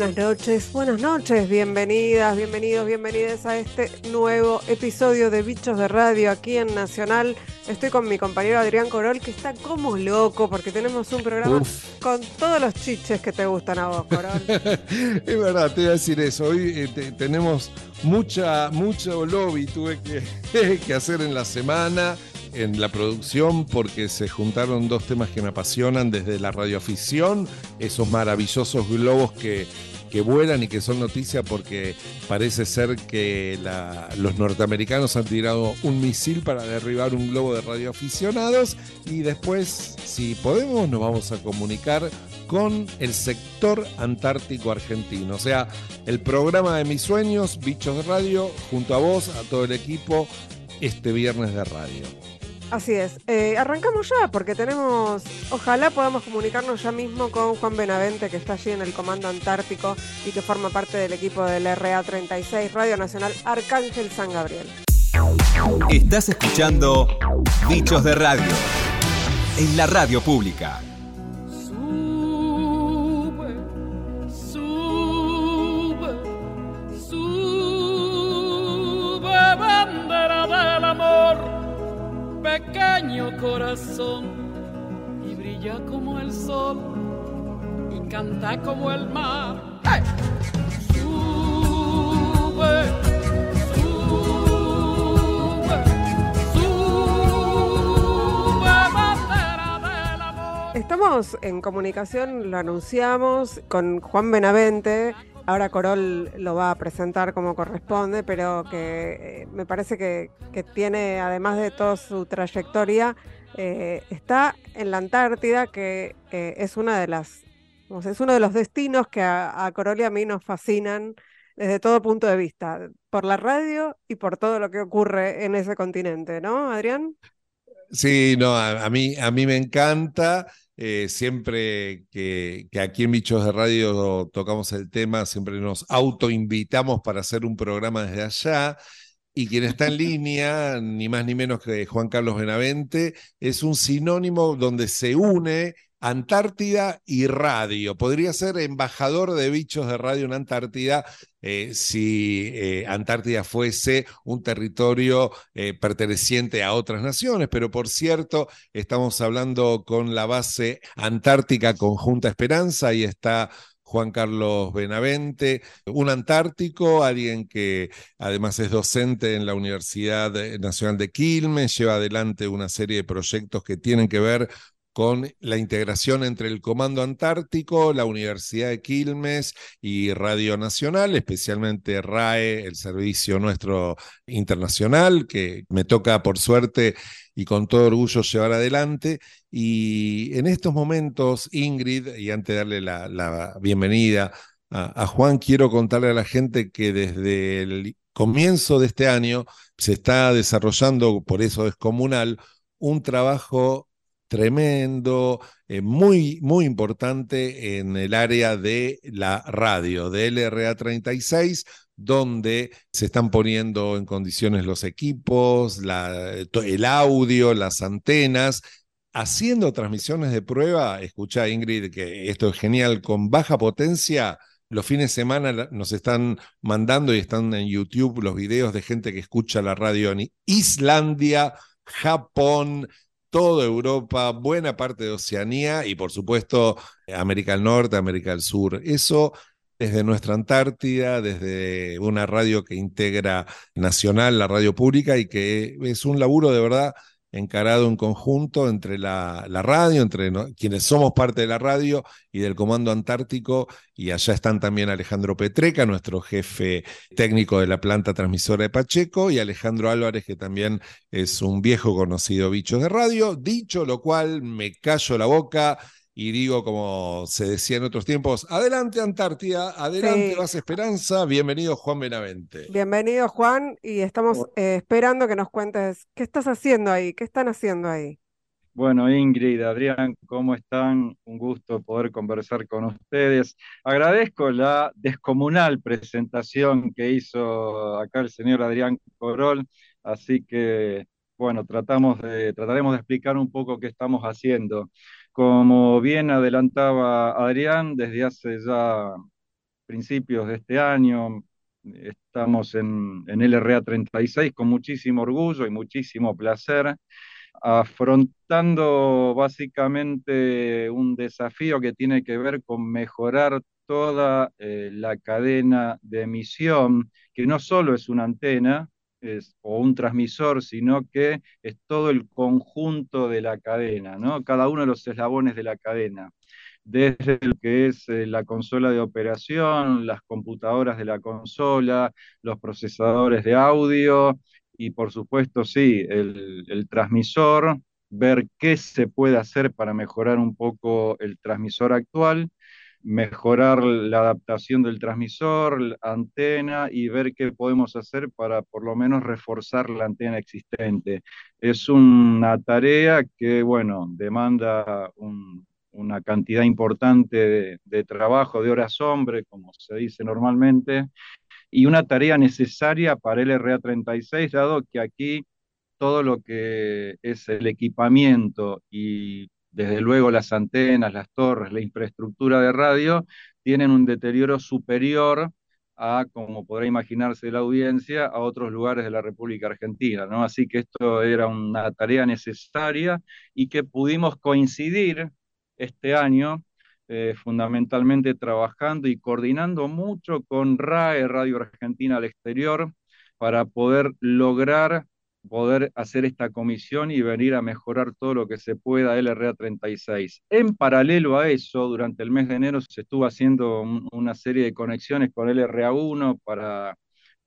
buenas noches, buenas noches, bienvenidas, bienvenidos, bienvenidas a este nuevo episodio de Bichos de Radio aquí en Nacional. Estoy con mi compañero Adrián Corol que está como loco porque tenemos un programa con todos los chiches que te gustan a vos, Corol. es verdad, te voy a decir eso. Hoy eh, tenemos mucha, mucho lobby tuve que, que hacer en la semana en la producción porque se juntaron dos temas que me apasionan desde la radioafición, esos maravillosos globos que, que vuelan y que son noticia porque parece ser que los norteamericanos han tirado un misil para derribar un globo de radioaficionados y después, si podemos, nos vamos a comunicar con el sector antártico argentino. O sea, el programa de mis sueños, Bichos de Radio, junto a vos, a todo el equipo, este viernes de radio. Así es. Eh, arrancamos ya porque tenemos, ojalá podamos comunicarnos ya mismo con Juan Benavente, que está allí en el Comando Antártico y que forma parte del equipo del RA36, Radio Nacional Arcángel San Gabriel. Estás escuchando Bichos de Radio en la radio pública. Corazón y brilla como el sol y canta como el mar. Sube, sube. Estamos en comunicación, lo anunciamos, con Juan Benavente. Ahora Corol lo va a presentar como corresponde, pero que eh, me parece que, tiene, además de toda su trayectoria, eh, está en la Antártida, que es una de las, es uno de los destinos que a, Corol y a mí nos fascinan desde todo punto de vista, por la radio y por todo lo que ocurre en ese continente, ¿no, Adrián? Sí, no, a, mí, a mí me encanta. Eh, siempre que, aquí en Bichos de Radio tocamos el tema, siempre nos autoinvitamos para hacer un programa desde allá. Y quien está en línea, ni más ni menos que Juan Carlos Benavente, es un sinónimo donde se une Antártida y radio. Podría ser embajador de bichos de radio en Antártida eh, si eh, Antártida fuese un territorio eh, perteneciente a otras naciones, pero por cierto, estamos hablando con la base Antártica Conjunta Esperanza y está Juan Carlos Benavente, un antártico, alguien que además es docente en la Universidad Nacional de Quilmes, lleva adelante una serie de proyectos que tienen que ver con la integración entre el Comando Antártico, la Universidad de Quilmes y Radio Nacional, especialmente RAE, el servicio nuestro internacional, que me toca por suerte y con todo orgullo llevar adelante. Y en estos momentos, Ingrid, y antes de darle la, bienvenida a, a Juan, quiero contarle a la gente que desde el comienzo de este año se está desarrollando, por eso es comunal, un trabajo tremendo, eh, muy, muy importante en el área de la radio, de LRA 36, donde se están poniendo en condiciones los equipos, el audio, las antenas, haciendo transmisiones de prueba. Escucha, Ingrid, que esto es genial, con baja potencia. Los fines de semana nos están mandando y están en YouTube los videos de gente que escucha la radio en Islandia, Japón, toda Europa, buena parte de Oceanía y por supuesto América del Norte, América del Sur. Eso desde nuestra Antártida, desde una radio que integra nacional, la radio pública, y que es un laburo de verdad encarado en conjunto entre la, radio, entre quienes somos parte de la radio y del Comando Antártico, y allá están también Alejandro Petreca, nuestro jefe técnico de la planta transmisora de Pacheco, y Alejandro Álvarez, que también es un viejo conocido bicho de radio. Dicho lo cual, me callo la boca y digo, como se decía en otros tiempos, adelante Antártida, adelante Base Esperanza, bienvenido Juan Benavente. Bienvenido Juan, y estamos eh, esperando que nos cuentes qué estás haciendo ahí, qué están haciendo ahí. Bueno, Ingrid, Adrián, ¿cómo están? Un gusto poder conversar con ustedes. Agradezco la descomunal presentación que hizo acá el señor Adrián Corol, así que, bueno, tratamos de, trataremos de explicar un poco qué estamos haciendo. Como bien adelantaba Adrián, desde hace ya principios de este año. Estamos en, en LRA 36 con muchísimo orgullo y muchísimo placer, afrontando básicamente un desafío que tiene que ver con mejorar toda eh, la cadena de emisión, que no solo es una antena o un transmisor, sino que es todo el conjunto de la cadena, ¿no? cada uno de los eslabones de la cadena desde lo que es eh, la consola de operación, las computadoras de la consola, los procesadores de audio y por supuesto, sí, el transmisor, ver qué se puede hacer para mejorar un poco el transmisor actual mejorar la adaptación del transmisor, la antena y ver qué podemos hacer para por lo menos reforzar la antena existente. Es una tarea que, bueno, demanda un, una cantidad importante de, trabajo, de horas hombre, como se dice normalmente, y una tarea necesaria para el RA36, dado que aquí todo lo que es el equipamiento y desde luego las antenas, las torres, la infraestructura de radio, tienen un deterioro superior a, como podrá imaginarse la audiencia, a otros lugares de la República Argentina, ¿no? Así que esto era una tarea necesaria y que pudimos coincidir este año, eh, fundamentalmente trabajando y coordinando mucho con RAE, Radio Argentina al Exterior, para poder lograr poder hacer esta comisión y venir a mejorar todo lo que se pueda LRA 36. En paralelo a eso, durante el mes de enero se estuvo haciendo una serie de conexiones con LRA 1 para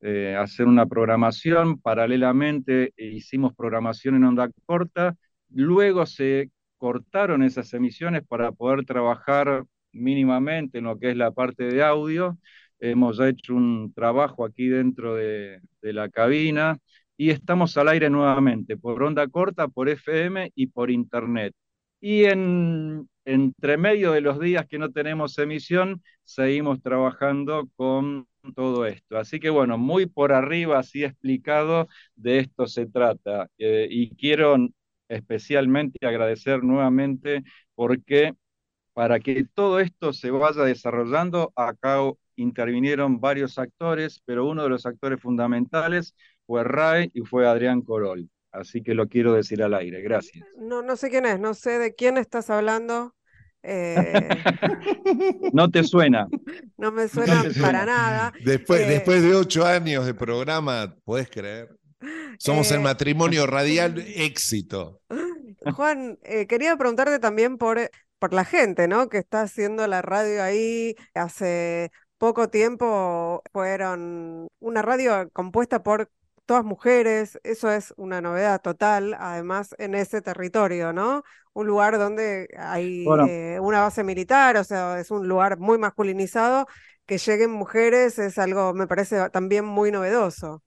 eh, hacer una programación. Paralelamente hicimos programación en onda corta. Luego se cortaron esas emisiones para poder trabajar mínimamente en lo que es la parte de audio. Hemos hecho un trabajo aquí dentro de, la cabina y estamos al aire nuevamente por onda corta, por FM y por internet. Y en, entre medio de los días que no tenemos emisión, seguimos trabajando con todo esto. Así que bueno, muy por arriba, así explicado, de esto se trata. Eh, y quiero especialmente agradecer nuevamente porque para que todo esto se vaya desarrollando, acá intervinieron varios actores, pero uno de los actores fundamentales fue Ray y fue Adrián Corol. Así que lo quiero decir al aire. Gracias. No, no sé quién es, no sé de quién estás hablando. Eh, no te suena. No me suena, para nada. Después, eh, después de ocho años de programa, ¿puedes creer? Somos el eh, matrimonio radial éxito. Juan, eh, quería preguntarte también por, por la gente, ¿no? Que está haciendo la radio ahí. Hace poco tiempo fueron una radio compuesta por todas mujeres, eso es una novedad total, además en ese territorio, ¿no? Un lugar donde hay eh, una base militar, o sea, es un lugar muy masculinizado, que lleguen mujeres es algo, me parece también muy novedoso.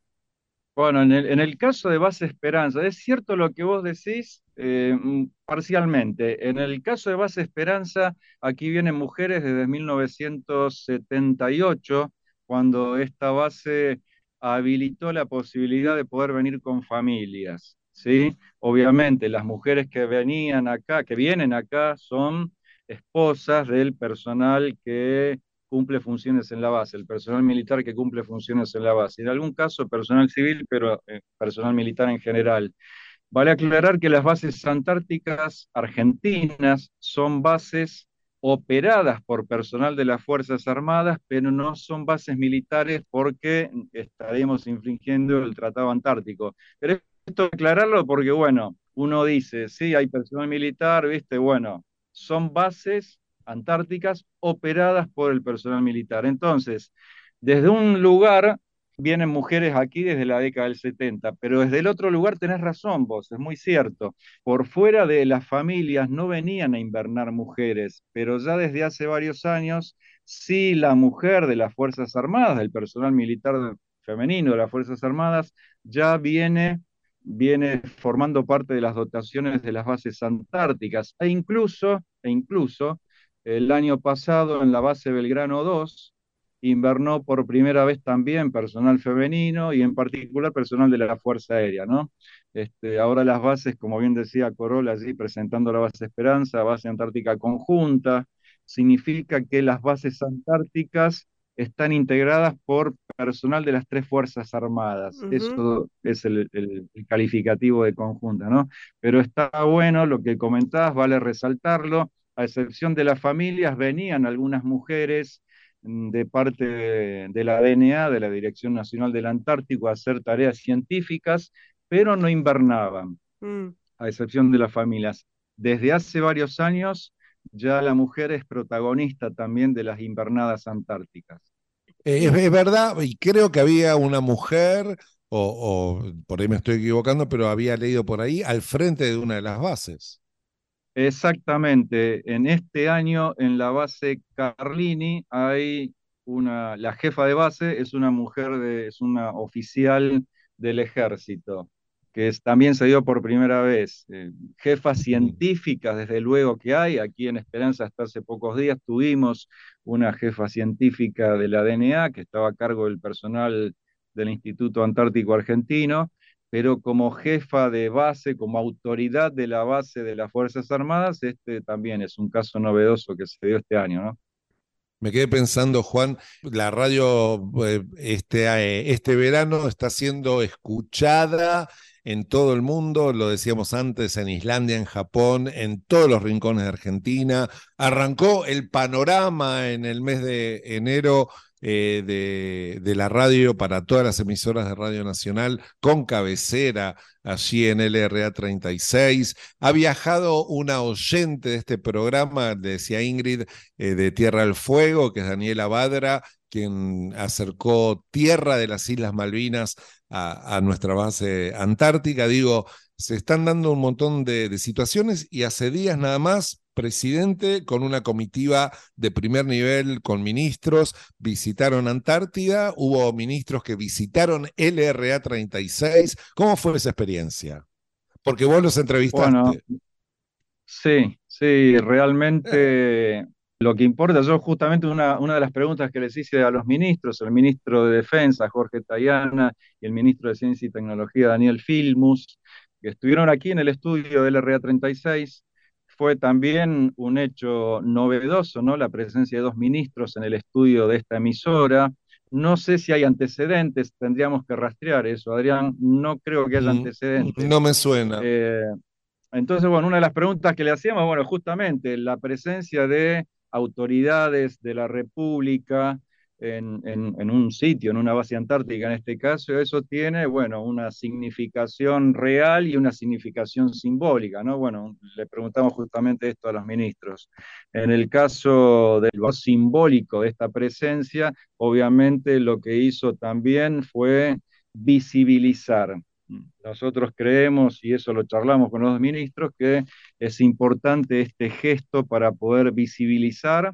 Bueno, en el, caso de Base Esperanza, es cierto lo que vos decís eh, mm, parcialmente. En el caso de Base Esperanza, aquí vienen mujeres desde 1978, cuando esta base habilitó la posibilidad de poder venir con familias. ¿sí? Obviamente, las mujeres que venían acá, que vienen acá, son esposas del personal que cumple funciones en la base, el personal militar que cumple funciones en la base, en algún caso personal civil, pero eh, personal militar en general. Vale aclarar que las bases antárticas argentinas son bases operadas por personal de las Fuerzas Armadas, pero no son bases militares porque estaremos infringiendo el Tratado Antártico. Pero esto aclararlo porque, bueno, uno dice, sí, hay personal militar, viste, bueno, son bases antárticas operadas por el personal militar. Entonces, desde un lugar vienen mujeres aquí desde la década del 70, pero desde el otro lugar tenés razón vos, es muy cierto. Por fuera de las familias no venían a invernar mujeres, pero ya desde hace varios años sí la mujer de las Fuerzas Armadas, del personal militar femenino de las Fuerzas Armadas, ya viene viene formando parte de las dotaciones de las bases antárticas e incluso, e incluso el año pasado en la base Belgrano 2 invernó por primera vez también personal femenino y en particular personal de la Fuerza Aérea, ¿no? Este, ahora las bases, como bien decía Corolla allí presentando la base Esperanza, base antártica conjunta, significa que las bases antárticas están integradas por personal de las tres Fuerzas Armadas. Eso es el, calificativo de conjunta, ¿no? Pero está bueno lo que comentabas, vale resaltarlo, a excepción de las familias, venían algunas mujeres de parte de, la DNA, de la Dirección Nacional del Antártico, a hacer tareas científicas, pero no invernaban, mm. a excepción de las familias. Desde hace varios años ya la mujer es protagonista también de las invernadas antárticas. Eh, es, verdad, y creo que había una mujer, o, por ahí me estoy equivocando, pero había leído por ahí, al frente de una de las bases. Exactamente, en este año en la base Carlini hay una, la jefa de base es una mujer, de, es una oficial del ejército que también se dio por primera vez. Eh, jefas científicas, desde luego que hay, aquí en Esperanza hasta hace pocos días tuvimos una jefa científica de la DNA que estaba a cargo del personal del Instituto Antártico Argentino, pero como jefa de base, como autoridad de la base de las Fuerzas Armadas, este también es un caso novedoso que se dio este año, ¿no? Me quedé pensando, Juan, la radio eh, este, eh, este verano está siendo escuchada en todo el mundo, lo decíamos antes, en Islandia, en Japón, en todos los rincones de Argentina. Arrancó el panorama en el mes de enero eh, de, de, la radio para todas las emisoras de Radio Nacional con cabecera allí en LRA 36. Ha viajado una oyente de este programa, decía Ingrid, eh, de Tierra al Fuego, que es Daniela Badra, quien acercó tierra de las Islas Malvinas a, nuestra base antártica. Digo, se están dando un montón de, situaciones y hace días nada más, presidente con una comitiva de primer nivel con ministros, visitaron Antártida, hubo ministros que visitaron LRA 36. ¿Cómo fue esa experiencia? Porque vos los entrevistaste. sí, sí, realmente lo que importa, yo justamente una, una, de las preguntas que les hice a los ministros, el ministro de Defensa, Jorge Tayana, y el ministro de Ciencia y Tecnología, Daniel Filmus, que estuvieron aquí en el estudio del RA 36, fue también un hecho novedoso, ¿no? La presencia de dos ministros en el estudio de esta emisora. No sé si hay antecedentes, tendríamos que rastrear eso, Adrián. No creo que haya mm, antecedentes. No me suena. Eh, entonces, bueno, una de las preguntas que le hacíamos, bueno, justamente la presencia de autoridades de la República en, un sitio, en una base antártica en este caso, eso tiene, bueno, una significación real y una significación simbólica, ¿no? Bueno, le preguntamos justamente esto a los ministros. En el caso del simbólico de esta presencia, obviamente lo que hizo también fue visibilizar nosotros creemos, y eso lo charlamos con los ministros, que es importante este gesto para poder visibilizar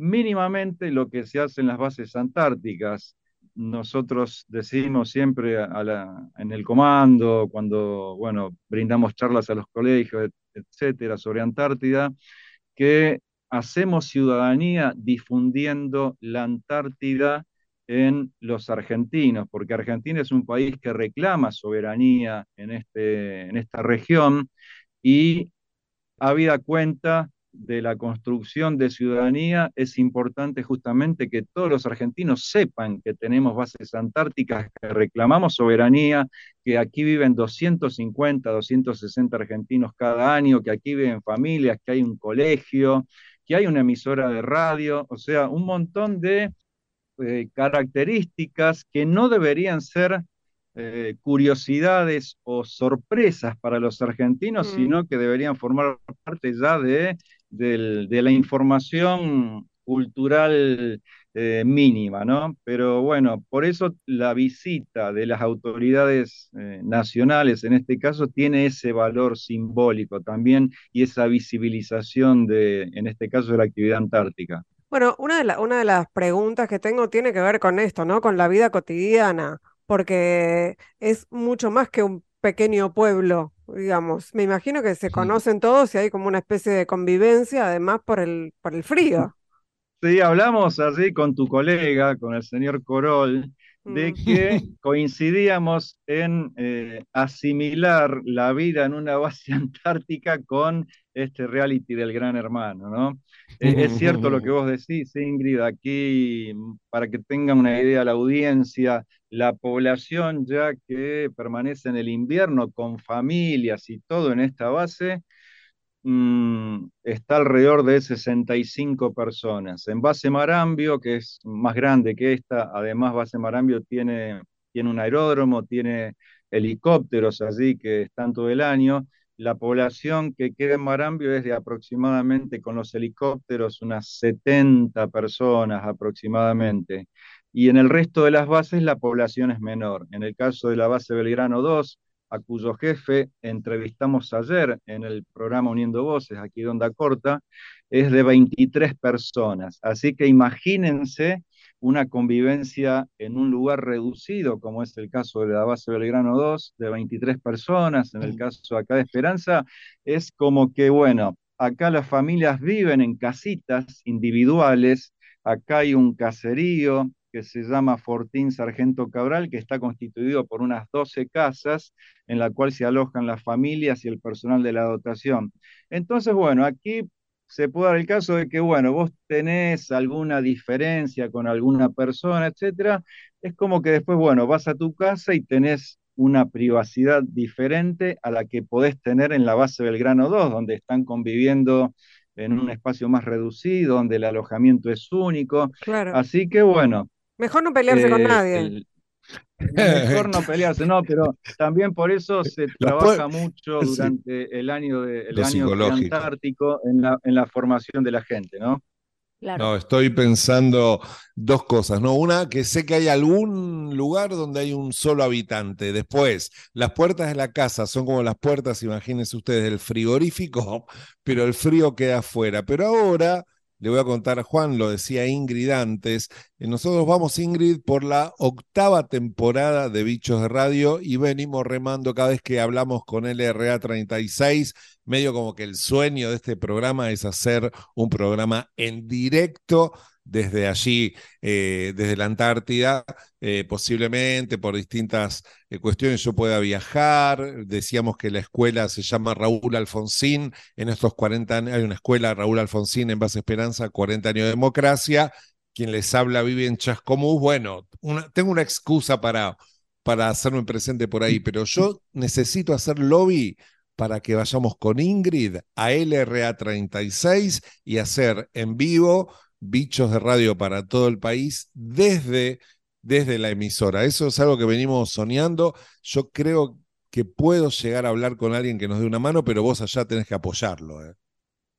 mínimamente lo que se hace en las bases antárticas. Nosotros decimos siempre en el comando, cuando bueno, brindamos charlas a los colegios, etcétera, sobre Antártida, que hacemos ciudadanía difundiendo la Antártida en los argentinos, porque Argentina es un país que reclama soberanía en, este, en esta región y habida cuenta de la construcción de ciudadanía, es importante justamente que todos los argentinos sepan que tenemos bases antárticas, que reclamamos soberanía, que aquí viven 250, 260 argentinos cada año, que aquí viven familias, que hay un colegio, que hay una emisora de radio, o sea, un montón de eh, características que no deberían ser eh, curiosidades o sorpresas para los argentinos, mm. sino que deberían formar parte ya de, la información cultural eh, mínima, ¿no? Pero bueno, por eso la visita de las autoridades nacionales, en este caso, tiene ese valor simbólico también y esa visibilización de, en este caso, de la actividad antártica. Bueno, una de, una de las preguntas que tengo tiene que ver con esto, ¿no? Con la vida cotidiana, porque es mucho más que un pequeño pueblo, digamos. Me imagino que se conocen todos y hay como una especie de convivencia, además por el, por el frío. Sí, hablamos así con tu colega, con el señor Corol, de Mm. que coincidíamos en eh, asimilar la vida en una base antártica con este reality del Gran Hermano, ¿no? Eh, es cierto lo que vos decís, Ingrid, aquí, para que tengan una idea la audiencia, la población ya que permanece en el invierno con familias y todo en esta base, mm, está alrededor de 65 personas. En base Marambio, que es más grande que esta, además base Marambio tiene, tiene un aeródromo, tiene helicópteros allí que están todo el año. La población que queda en Marambio es de aproximadamente, con los helicópteros, unas 70 personas aproximadamente. Y en el resto de las bases la población es menor. En el caso de la base Belgrano 2, a cuyo jefe entrevistamos ayer en el programa Uniendo Voces, aquí de Onda Corta, es de 23 personas. Así que imagínense una convivencia en un lugar reducido, como es el caso de la base Belgrano 2, de 23 personas, en el caso acá de Esperanza, es como que, bueno, acá las familias viven en casitas individuales, acá hay un caserío, que se llama Fortín Sargento Cabral, que está constituido por unas 12 casas en la cual se alojan las familias y el personal de la dotación. Entonces, bueno, aquí se puede dar el caso de que, bueno, vos tenés alguna diferencia con alguna persona, etcétera, es como que después, bueno, vas a tu casa y tenés una privacidad diferente a la que podés tener en la base Belgrano 2, donde están conviviendo en un espacio más reducido, donde el alojamiento es único. Claro. Así que bueno, Mejor no pelearse con eh, nadie. el- mejor no pelearse, no, pero también por eso se trabaja mucho sí. durante el año, de, el año antártico en la, en la formación de la gente, ¿no? Claro. No, estoy pensando dos cosas, ¿no? Una, que sé que hay algún lugar donde hay un solo habitante. Después, las puertas de la casa son como las puertas, imagínense ustedes, del frigorífico, pero el frío queda afuera. Pero ahora, le voy a contar a Juan, lo decía Ingrid antes, eh, nosotros vamos, Ingrid, por la octava temporada de Bichos de Radio y venimos remando cada vez que hablamos con LRA 36, medio como que el sueño de este programa es hacer un programa en directo desde allí, eh, desde la Antártida, eh, posiblemente por distintas eh, cuestiones yo pueda viajar. Decíamos que la escuela se llama Raúl Alfonsín. En estos 40 años hay una escuela Raúl Alfonsín en Base Esperanza, 40 años de democracia. Quien les habla vive en Chascomús. Bueno, tengo una excusa para, para hacerme presente por ahí, pero yo necesito hacer lobby para que vayamos con Ingrid a LRA 36 y hacer en vivo bichos de radio para todo el país desde, desde la emisora. Eso es algo que venimos soñando. Yo creo que puedo llegar a hablar con alguien que nos dé una mano, pero vos allá tenés que apoyarlo. ¿eh?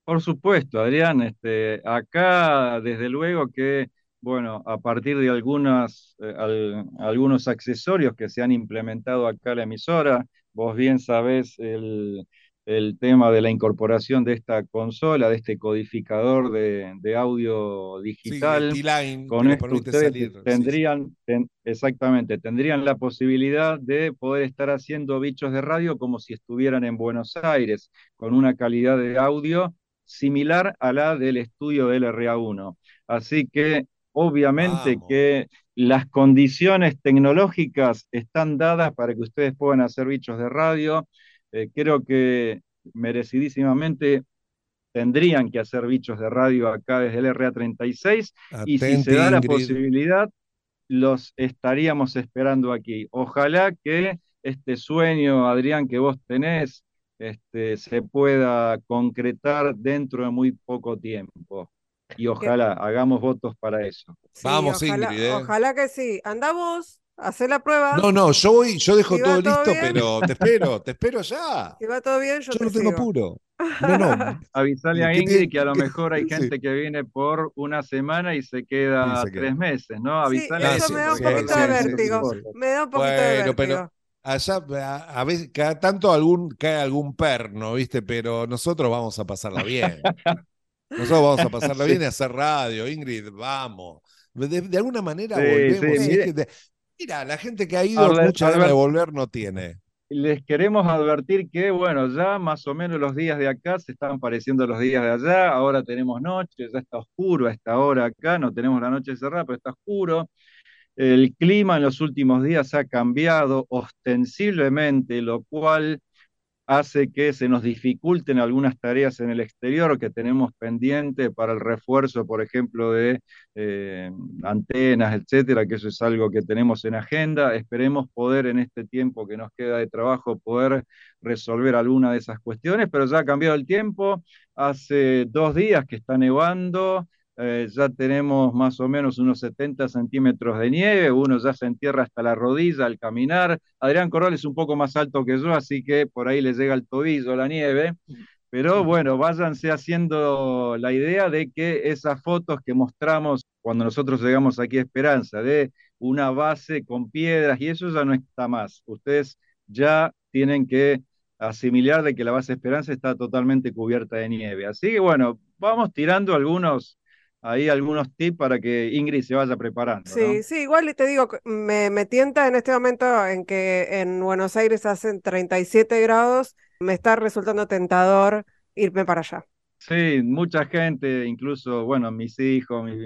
Por supuesto, Adrián, este, acá desde luego que, bueno, a partir de algunas, eh, al- algunos accesorios que se han implementado acá en la emisora, vos bien sabés el, el tema de la incorporación de esta consola, de este codificador de, de audio digital. Con esto ustedes salir. sí, sí. tendrían, ten- exactamente, tendrían la posibilidad de poder estar haciendo bichos de radio como si estuvieran en Buenos Aires, con una calidad de audio similar a la del estudio del RA1. Así que obviamente Vamos. que las condiciones tecnológicas están dadas para que ustedes puedan hacer bichos de radio. Eh, creo que merecidísimamente tendrían que hacer bichos de radio acá desde el RA36 y si se da la Ingrid. posibilidad, los estaríamos esperando aquí. Ojalá que este sueño, Adrián, que vos tenés, este, se pueda concretar dentro de muy poco tiempo. Y ojalá hagamos votos para eso. Sí, Vamos, ojalá, Ingrid, ¿eh? ojalá que sí. Anda vos, hacé la prueba. No, no, yo voy, yo dejo Si todo todo listo, bien. pero te espero, te espero ya. Si va todo bien, yo, Yo te no tengo apuro. No, no. Avisale a ¿Qué Ingrid que a lo mejor hay sí. gente que viene por una semana y se queda Y se queda. tres meses, ¿no? Sí, Avisale a eso sí, me da un sí, poquito sí, de sí, sí, vértigo. sí. Me da un poquito de Bueno, pero vértigo. allá a, a veces cada tanto algún cae algún perno, ¿viste? Pero nosotros vamos a pasarla bien. Nosotros vamos a pasarla Sí. bien y hacer radio, Ingrid, vamos. De, de alguna manera Sí, volvemos. sí, si es que de- mira, la gente que ha ido Albert- mucha ganas de volver no tiene. Les queremos advertir que, bueno, ya más o menos los días de acá se están pareciendo a los días de allá, ahora tenemos noche, ya está oscuro a esta hora acá, no tenemos la noche cerrada, pero está oscuro. El clima en los últimos días ha cambiado ostensiblemente, lo cual hace que se nos dificulten algunas tareas en el exterior que tenemos pendiente para el refuerzo, por ejemplo, de eh, antenas, etcétera, que eso es algo que tenemos en agenda. Esperemos poder en este tiempo que nos queda de trabajo poder resolver alguna de esas cuestiones, pero ya ha cambiado el tiempo. Hace dos días que está nevando, eh, ya tenemos más o menos unos 70 centímetros de nieve, uno ya se entierra hasta la rodilla al caminar. Adrián Corral es un poco más alto que yo, así que por ahí le llega el tobillo la nieve. Pero bueno, váyanse haciendo la idea de que esas fotos que mostramos cuando nosotros llegamos aquí a Esperanza, de una base con piedras, y eso ya no está más. Ustedes ya tienen que asimilar de que la base Esperanza está totalmente cubierta de nieve. Así que bueno, vamos tirando algunos ahí algunos tips para que Ingrid se vaya preparando. Sí, sí, igual te digo, me, me tienta en este momento en que en Buenos Aires hacen 37 grados, me está resultando tentador irme para allá. Sí, mucha gente, incluso, bueno, mis hijos, mis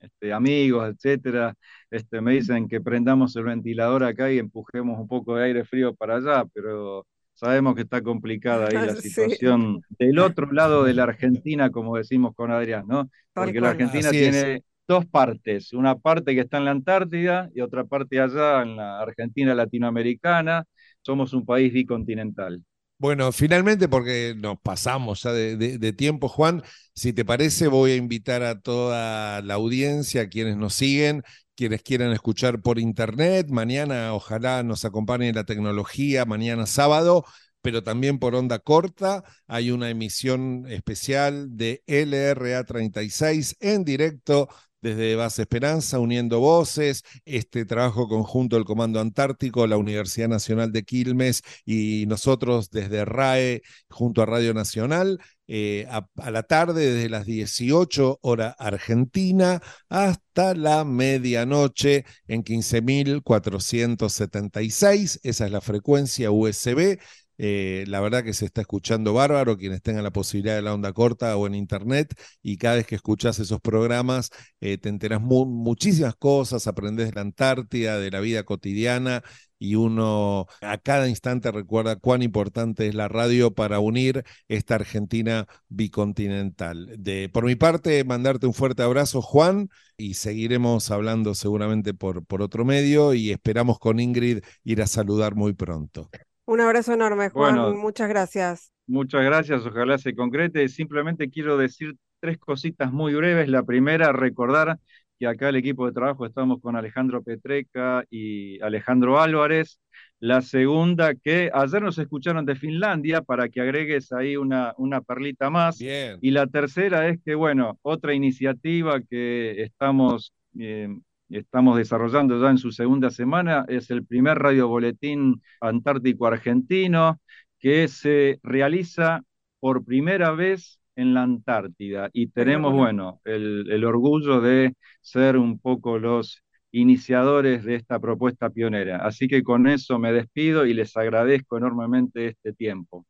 este, amigos, etcétera, este, me dicen que prendamos el ventilador acá y empujemos un poco de aire frío para allá, pero sabemos que está complicada ahí la situación del otro lado de la Argentina, como decimos con Adrián, ¿no? Porque la Argentina tiene dos partes, una parte que está en la Antártida y otra parte allá en la Argentina latinoamericana. Somos un país bicontinental. Bueno, finalmente, porque nos pasamos ya de, tiempo, Juan, si te parece, voy a invitar a toda la audiencia, quienes nos siguen, quienes quieran escuchar por internet. Mañana ojalá nos acompañe la tecnología, mañana sábado, pero también por onda corta. Hay una emisión especial de LRA 36 en directo desde Base Esperanza, uniendo voces, este trabajo conjunto del Comando Antártico, la Universidad Nacional de Quilmes y nosotros desde RAE junto a Radio Nacional. Eh, a, la tarde desde las 18 hora argentina hasta la medianoche en 15.476. Esa es la frecuencia USB. Eh, la verdad que se está escuchando bárbaro, quienes tengan la posibilidad de la onda corta o en internet, y cada vez que escuchas esos programas eh, te enteras muchísimas cosas, aprendes de la Antártida, de la vida cotidiana, y uno a cada instante recuerda cuán importante es la radio para unir esta Argentina bicontinental. De, por mi parte, mandarte un fuerte abrazo, Juan, y seguiremos hablando seguramente por, por otro medio y esperamos con Ingrid ir a saludar muy pronto. Un abrazo enorme, Juan. muchas gracias. Muchas gracias. Ojalá se concrete. Simplemente quiero decir tres cositas muy breves. La primera, recordar que acá el equipo de trabajo estamos con Alejandro Petreca y Alejandro Álvarez. La segunda, que ayer nos escucharon de Finlandia para que agregues ahí una, una perlita más. Y la tercera es que, bueno, otra iniciativa que estamos eh, estamos desarrollando ya en su segunda semana, es el primer radio boletín antártico argentino que se realiza por primera vez en la Antártida y tenemos, bueno, el, orgullo de ser un poco los iniciadores de esta propuesta pionera. Así que con eso me despido y les agradezco enormemente este tiempo.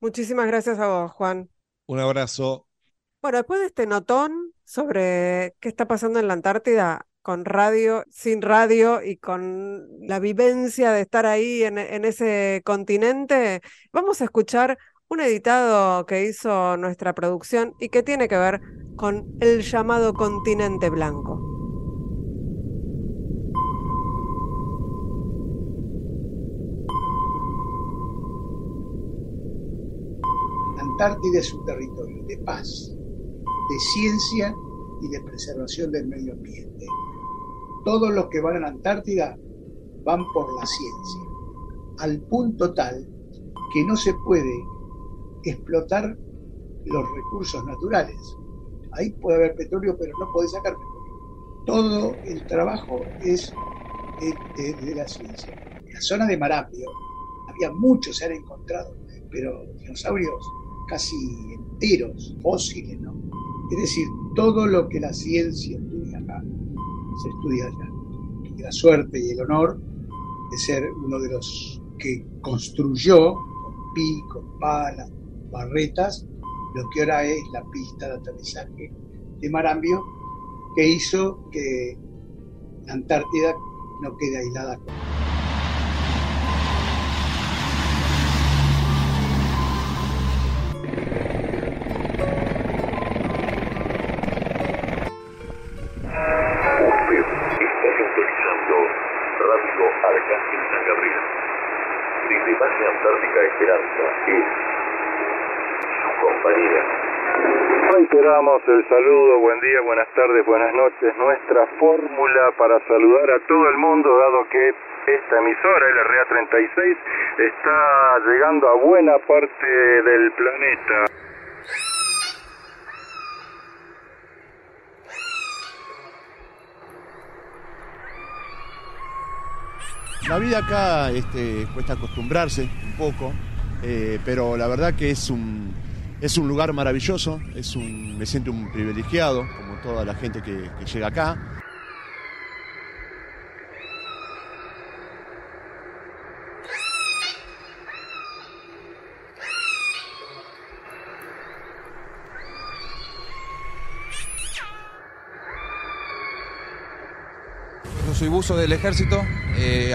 Muchísimas gracias a vos, Juan. Un abrazo. Bueno, después de este notón sobre qué está pasando en la Antártida, con radio, sin radio y con la vivencia de estar ahí en, ese continente, vamos a escuchar un editado que hizo nuestra producción y que tiene que ver con el llamado continente blanco. Antártida es un territorio de paz, de ciencia y de preservación del medio ambiente todos los que van a la Antártida van por la ciencia, al punto tal que no se puede explotar los recursos naturales. Ahí puede haber petróleo, pero no puede sacar petróleo. Todo el trabajo es de, la ciencia. En la zona de Marambio había muchos, se han encontrado, pero dinosaurios casi enteros, fósiles, ¿no? Es decir, todo lo que la ciencia se estudia allá. Y la suerte y el honor de ser uno de los que construyó con pico, palas, barretas, lo que ahora es la pista de aterrizaje de Marambio, que hizo que la Antártida no quede aislada. El saludo, buen día, buenas tardes, buenas noches. Nuestra fórmula para saludar a todo el mundo, dado que esta emisora, el RA36, está llegando a buena parte del planeta. La vida acá este, cuesta acostumbrarse un poco, eh, pero la verdad que es un, es un lugar maravilloso, es un, me siento un privilegiado, como toda la gente que, llega acá. Yo soy buzo del ejército, eh,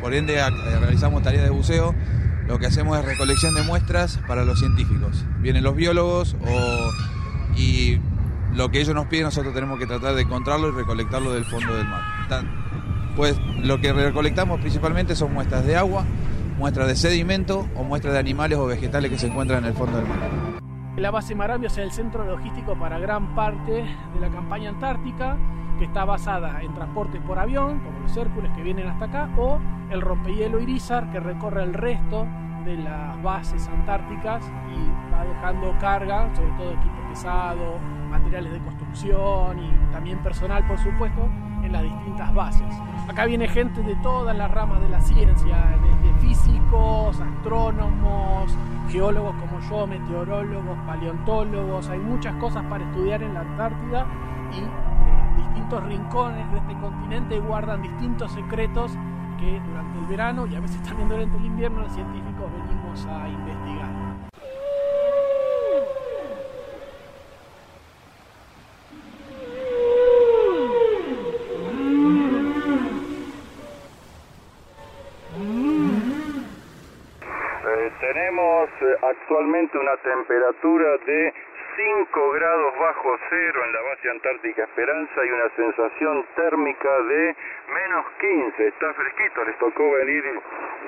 por ende realizamos tareas de buceo. Lo que hacemos es recolección de muestras para los científicos. Vienen los biólogos o- y lo que ellos nos piden nosotros tenemos que tratar de encontrarlo y recolectarlo del fondo del mar. Pues lo que recolectamos principalmente son muestras de agua, muestras de sedimento o muestras de animales o vegetales que se encuentran en el fondo del mar. La base Marambio es el centro logístico para gran parte de la campaña antártica, que está basada en transportes por avión, como los Hércules que vienen hasta acá, o el rompehielo Irizar, que recorre el resto de las bases antárticas y va dejando carga, sobre todo equipo pesado, materiales de construcción y también personal, por supuesto, en las distintas bases. Acá viene gente de todas las ramas de la ciencia, desde físicos, astrónomos, geólogos como yo, meteorólogos, paleontólogos, hay muchas cosas para estudiar en la Antártida y eh, distintos rincones de este continente guardan distintos secretos que durante el verano y a veces también durante el invierno los científicos venimos a investigar. Eh, tenemos eh, actualmente una temperatura de 5 grados bajo cero en la base Antártica Esperanza y una sensación térmica de menos 15. Está fresquito, les tocó venir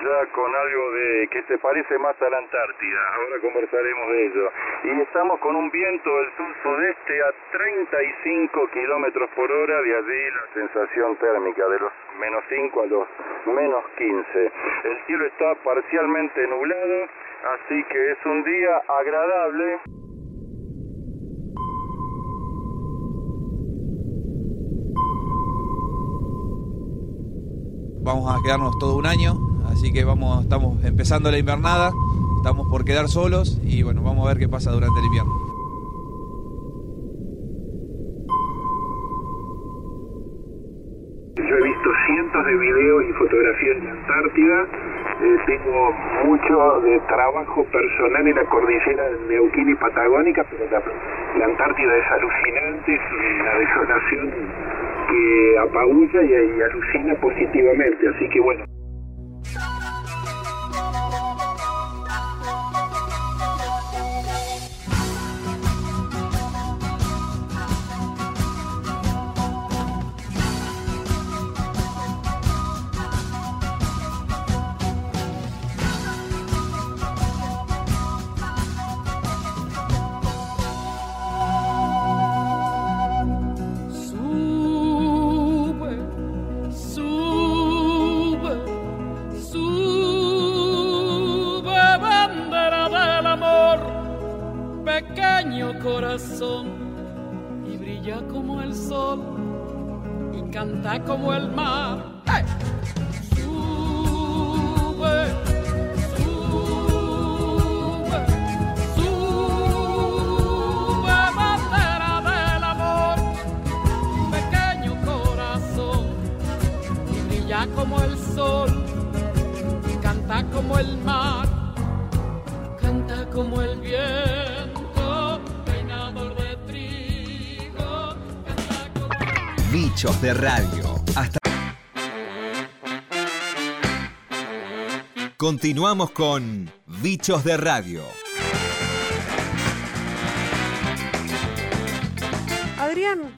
ya con algo de que se parece más a la Antártida. Ahora conversaremos de ello. Y estamos con un viento del sur-sudeste a 35 kilómetros por hora, de allí la sensación térmica de los menos 5 a los menos 15. El cielo está parcialmente nublado, así que es un día agradable. Vamos a quedarnos todo un año, así que vamos, estamos empezando la invernada, estamos por quedar solos y bueno, vamos a ver qué pasa durante el invierno. Yo he visto cientos de videos y fotografías en la Antártida. Eh, tengo mucho de trabajo personal en la cordillera de Neuquén y Patagónica, pero la, Antártida es alucinante, es una desolación que apabulla y alucina positivamente. Así que bueno. De Radio. Hasta. Continuamos con Bichos de Radio. Adrián,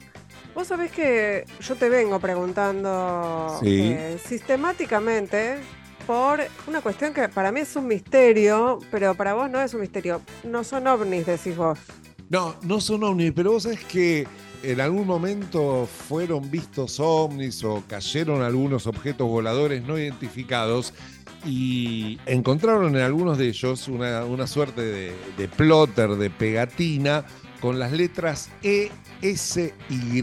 vos sabés que yo te vengo preguntando eh, sistemáticamente por una cuestión que para mí es un misterio, pero para vos no es un misterio. No son ovnis, decís vos. No, no son ovnis, pero vos sabés que en algún momento fueron vistos ovnis o cayeron algunos objetos voladores no identificados y encontraron en algunos de ellos una, una suerte de, de plotter, de pegatina con las letras E, S, Y,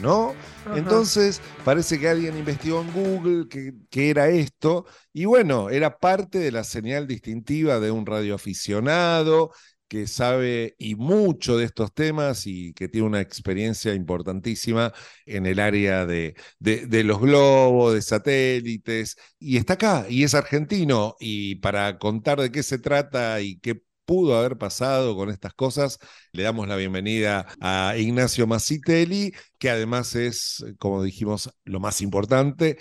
¿no? Ajá. Entonces parece que alguien investigó en Google que era esto y bueno, era parte de la señal distintiva de un radioaficionado que sabe y mucho de estos temas y que tiene una experiencia importantísima en el área de, de- los globos, de satélites, y está acá, y es argentino, y para contar de qué se trata y qué pudo haber pasado con estas cosas, le damos la bienvenida a Ignacio Masitelli, que además es, como dijimos, lo más importante,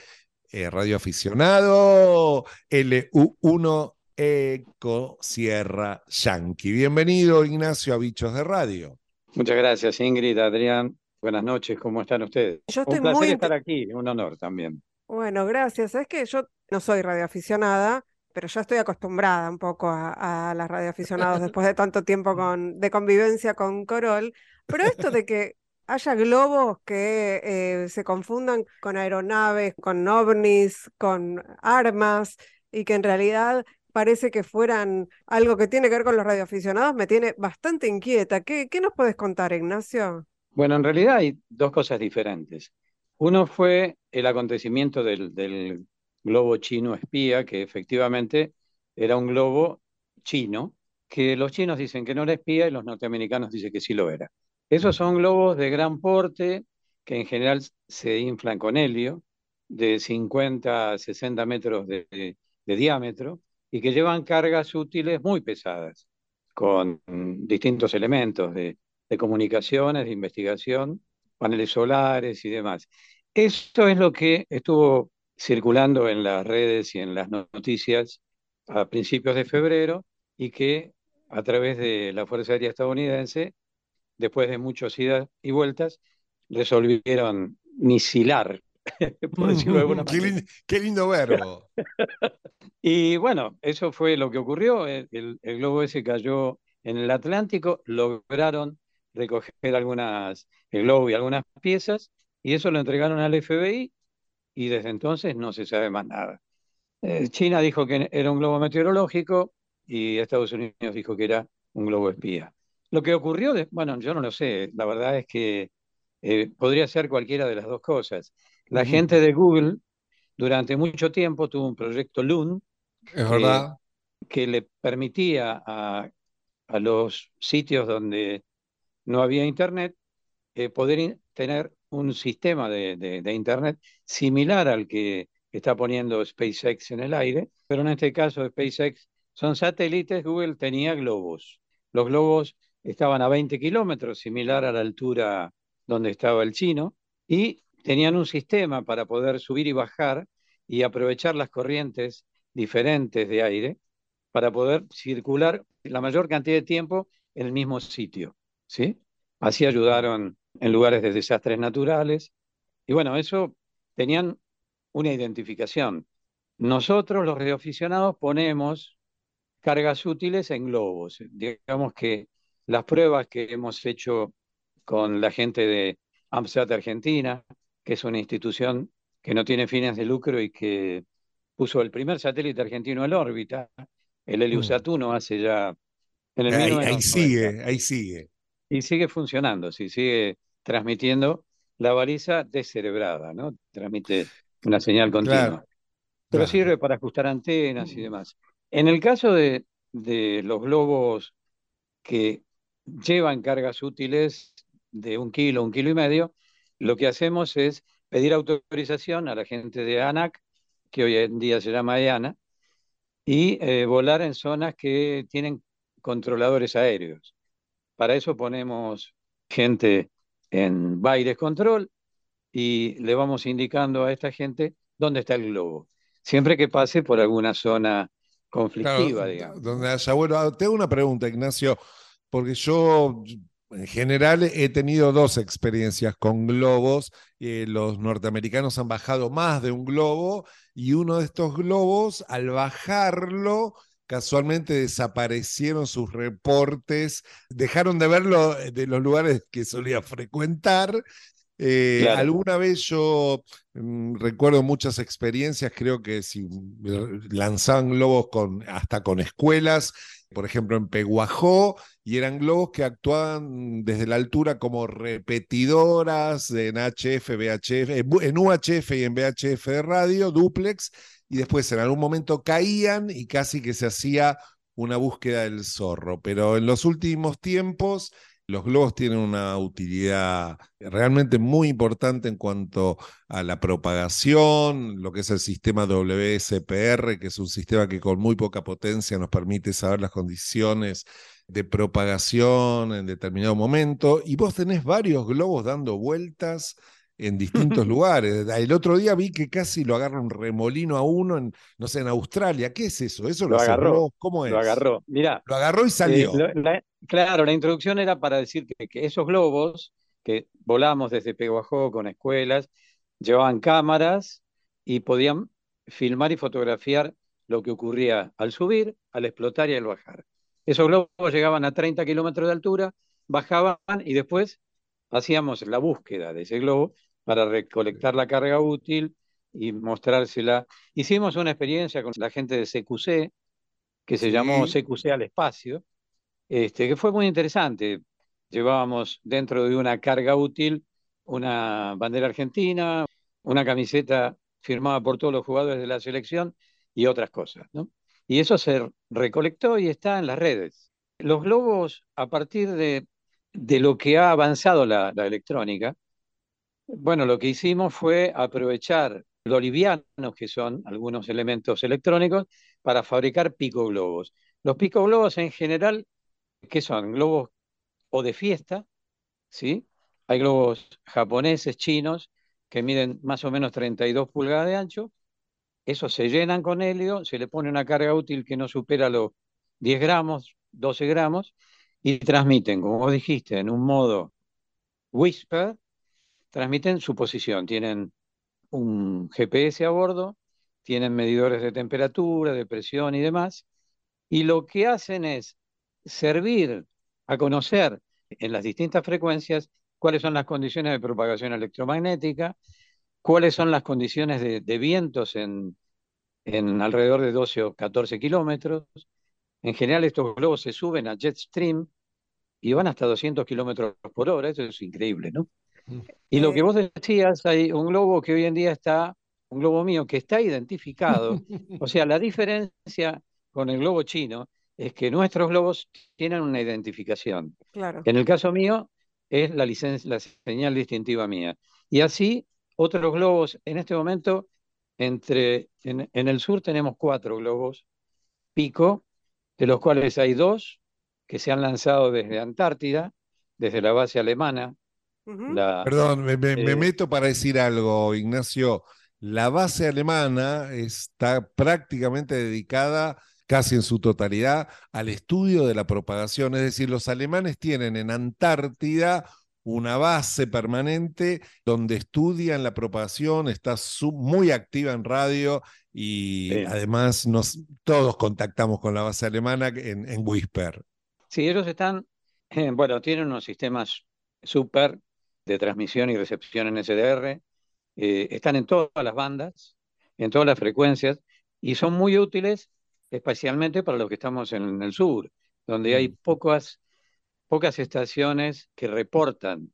eh, radioaficionado, LU1 Eco Sierra Yankee. Bienvenido, Ignacio, a Bichos de Radio. Muchas gracias, Ingrid, Adrián. Buenas noches, ¿cómo están ustedes? Yo estoy un placer muy estar aquí, un honor también. Bueno, gracias. Es que yo no soy radioaficionada, pero ya estoy acostumbrada un poco a, a las radioaficionados después de tanto tiempo con, de convivencia con Corol. Pero esto de que haya globos que eh, se confundan con aeronaves, con ovnis, con armas, y que en realidad parece que fueran algo que tiene que ver con los radioaficionados, me tiene bastante inquieta. ¿Qué, qué nos puedes contar, Ignacio? Bueno, en realidad hay dos cosas diferentes. Uno fue el acontecimiento del, del globo chino espía, que efectivamente era un globo chino, que los chinos dicen que no era espía y los norteamericanos dicen que sí lo era. Esos son globos de gran porte que en general se inflan con helio, de 50 a 60 metros de, de- de diámetro, y que llevan cargas útiles muy pesadas, con distintos elementos de, de comunicaciones, de investigación, paneles solares y demás. Esto es lo que estuvo circulando en las redes y en las noticias a principios de febrero y que a través de la Fuerza Aérea Estadounidense, después de muchos idas y vueltas, resolvieron misilar, por decirlo de alguna Qué, manera. qué lindo verbo. Y bueno, eso fue lo que ocurrió. El, el- el globo ese cayó en el Atlántico, lograron recoger algunas, el globo y algunas piezas, y eso lo entregaron al FBI, y desde entonces no se sabe más nada. Eh, China dijo que era un globo meteorológico y Estados Unidos dijo que era un globo espía. Lo que ocurrió, de- bueno, yo no lo sé, la verdad es que eh, podría ser cualquiera de las dos cosas. La gente de Google durante mucho tiempo tuvo un proyecto Loon Es que, verdad. que le permitía a, a los sitios donde no había internet eh, poder in- tener un sistema de, de- de internet similar al que está poniendo SpaceX en el aire, pero en este caso SpaceX son satélites, Google tenía globos. Los globos estaban a 20 kilómetros, similar a la altura donde estaba el chino, y tenían un sistema para poder subir y bajar y aprovechar las corrientes diferentes de aire para poder circular la mayor cantidad de tiempo en el mismo sitio, ¿sí? Así ayudaron en lugares de desastres naturales. Y bueno, eso tenían una identificación. Nosotros, los radioaficionados, ponemos cargas útiles en globos. Digamos que las pruebas que hemos hecho con la gente de AMSAT Argentina, que es una institución que no tiene fines de lucro y que puso el primer satélite argentino en órbita, el Heliosat 1, hace ya en el Ahí, ahí 1990. sigue, ahí sigue. Y sigue funcionando, sí, sigue transmitiendo la baliza descerebrada, ¿no? Transmite una señal continua. Claro, Pero claro. sirve para ajustar antenas y demás. En el caso de, de los globos que llevan cargas útiles de un kilo, un kilo y medio, lo que hacemos es pedir autorización a la gente de ANAC, que hoy en día se llama EANA, y eh, volar en zonas que tienen controladores aéreos. Para eso ponemos gente en Baires Control y le vamos indicando a esta gente dónde está el globo. Siempre que pase por alguna zona conflictiva, Claro, digamos. donde haya, bueno, te hago una pregunta, Ignacio, porque yo en general he tenido dos experiencias con globos. eh, los norteamericanos han bajado más de un globo y uno de estos globos, al bajarlo, casualmente desaparecieron sus reportes, dejaron de verlo de los lugares que solía frecuentar. Eh, Claro. Alguna vez yo mm, recuerdo muchas experiencias, creo que si eh, lanzaban globos con, hasta con escuelas, por ejemplo en Peguajó, y eran globos que actuaban desde la altura como repetidoras en HF, VHF, en UHF y en VHF de radio, duplex, y después en algún momento caían y casi que se hacía una búsqueda del zorro. Pero en los últimos tiempos los globos tienen una utilidad realmente muy importante en cuanto a la propagación, lo que es el sistema WSPR, que es un sistema que con muy poca potencia nos permite saber las condiciones de propagación en determinado momento. Y vos tenés varios globos dando vueltas en distintos lugares. El otro día vi que casi lo agarra un remolino a uno en, no sé, en Australia. ¿Qué es eso? ¿Eso lo, Lo agarró? ¿Cómo es? Lo agarró. Mirá, Lo agarró y eh, salió. lo- la- claro, la introducción era para decir que, esos globos que volamos desde Peguajó con escuelas, llevaban cámaras y podían filmar y fotografiar lo que ocurría al subir, al explotar y al bajar. Esos globos llegaban a 30 kilómetros de altura, bajaban y después hacíamos la búsqueda de ese globo para recolectar la carga útil y mostrársela. Hicimos una experiencia con la gente de CQC, que se llamó. CQC al espacio, este, que fue muy interesante. Llevábamos dentro de una carga útil una bandera argentina, una camiseta firmada por todos los jugadores de la selección y otras cosas, ¿no? Y eso se recolectó y está en las redes. Los globos, a partir de, de lo que ha avanzado la, la electrónica, bueno, lo que hicimos fue aprovechar lo livianos que son algunos elementos electrónicos para fabricar picoglobos. Los picoglobos en general, ¿qué son? Globos o de fiesta, ¿sí? Hay globos japoneses, chinos, que miden más o menos 32 pulgadas de ancho. Esos se llenan con helio, se le pone una carga útil que no supera los 10 gramos, 12 gramos, y transmiten, como vos dijiste, en un modo whisper, transmiten su posición. Tienen un GPS a bordo, tienen medidores de temperatura, de presión y demás, y lo que hacen es servir a conocer en las distintas frecuencias cuáles son las condiciones de propagación electromagnética, cuáles son las condiciones de, de vientos en, en alrededor de 12 o 14 kilómetros. En general estos globos se suben a jet stream y van hasta 200 kilómetros por hora, eso es increíble, ¿no? Y lo que vos decías, hay un globo que hoy en día está, un globo mío que está identificado. O sea, la diferencia con el globo chino es que nuestros globos tienen una identificación. Claro. En el caso mío es la licencia, la señal distintiva mía. Y así otros globos, en este momento, entre, en, en el sur tenemos cuatro globos pico, de los cuales hay dos que se han lanzado desde Antártida, desde la base alemana. La, Perdón, me, me- me eh, meto para decir algo, Ignacio. La base alemana está prácticamente dedicada, casi en su totalidad, al estudio de la propagación. Es decir, los alemanes tienen en Antártida una base permanente donde estudian la propagación, está muy activa en radio y Sí. además nos, todos contactamos con la base alemana en, en Whisper. Sí, ellos están, eh, bueno, tienen unos sistemas súper de transmisión y recepción en SDR, eh, están en todas las bandas, en todas las frecuencias, y son muy útiles, especialmente para los que estamos en el sur, donde hay pocas, pocas estaciones que reportan,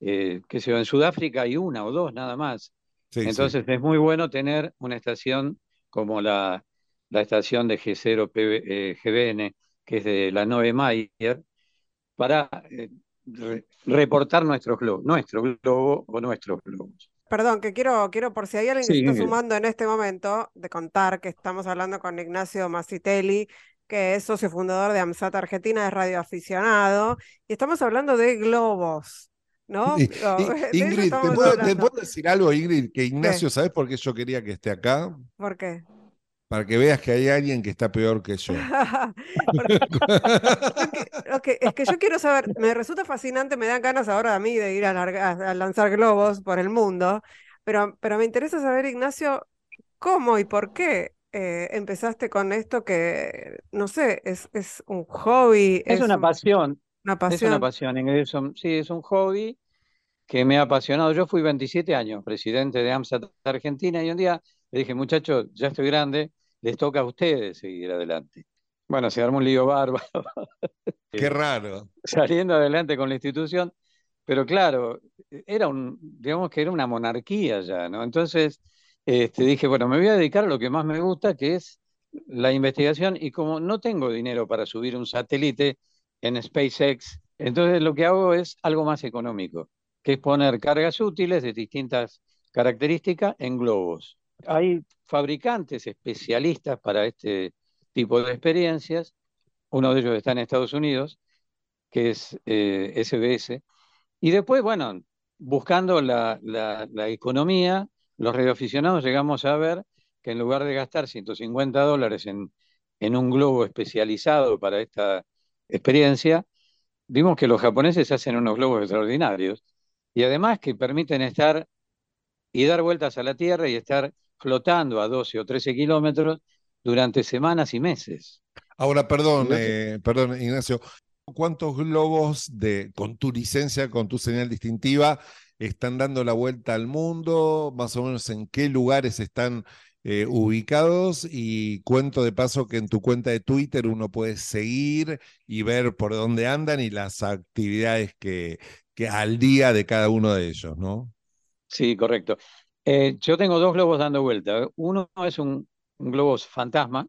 eh, que se en Sudáfrica hay una o dos nada más. Sí, sí. Entonces es muy bueno tener una estación como la, la estación de G0 PB, eh, GBN, que es de la 9 Mayer, para eh, re- reportar nuestros globos, nuestro globo o nuestros globos. Perdón, que quiero, quiero por si hay alguien que Sí, está sumando en este momento, de contar que estamos hablando con Ignacio Masitelli, que es socio fundador de AMSAT Argentina, es radioaficionado, y estamos hablando de globos, ¿no? Y- y- Ingrid, ¿te puedo, te puedo decir algo, Ingrid? Que Ignacio, ¿sabes por qué yo quería que esté acá? ¿Por qué? Para que veas que hay alguien que está peor que yo. Ok, es que yo quiero saber, me resulta fascinante, me dan ganas ahora a mí de ir a, larga- a lanzar globos por el mundo, pero, pero me interesa saber, Ignacio, cómo y por qué eh, empezaste con esto que, no sé, es, es un hobby, Es es una un- pasión, una es una pasión. pasión, Ingrid, es un- sí, es un hobby que me ha apasionado. Yo fui 27 años presidente de AMSA Argentina y un día le dije, muchachos, ya estoy grande, les toca a ustedes seguir adelante. Bueno, se armó un lío bárbaro Qué raro. saliendo adelante con la institución, pero claro, era un, digamos que era una monarquía ya, ¿no? Entonces, este, dije, bueno, me voy a dedicar a lo que más me gusta, que es la investigación, y como no tengo dinero para subir un satélite en SpaceX, entonces lo que hago es algo más económico, que es poner cargas útiles de distintas características en globos. Hay fabricantes especialistas para este tipo de experiencias, uno de ellos está en Estados Unidos, que es eh, SBS. Y después, bueno, buscando la economía, los radioaficionados llegamos a ver que en lugar de gastar 150 dólares en, en un globo especializado para esta experiencia, vimos que los japoneses hacen unos globos extraordinarios y además que permiten estar y dar vueltas a la Tierra y estar flotando a 12 o 13 kilómetros durante semanas y meses. Ahora, perdón, eh, perdón, Ignacio. ¿Cuántos globos de, con tu licencia, con tu señal distintiva, están dando la vuelta al mundo? Más o menos en qué lugares están eh, ubicados. Y cuento de paso que en tu cuenta de Twitter uno puede seguir y ver por dónde andan y las actividades que, que al día de cada uno de ellos, ¿no? Sí, correcto. Eh, yo tengo dos globos dando vuelta. Uno es un, un globo fantasma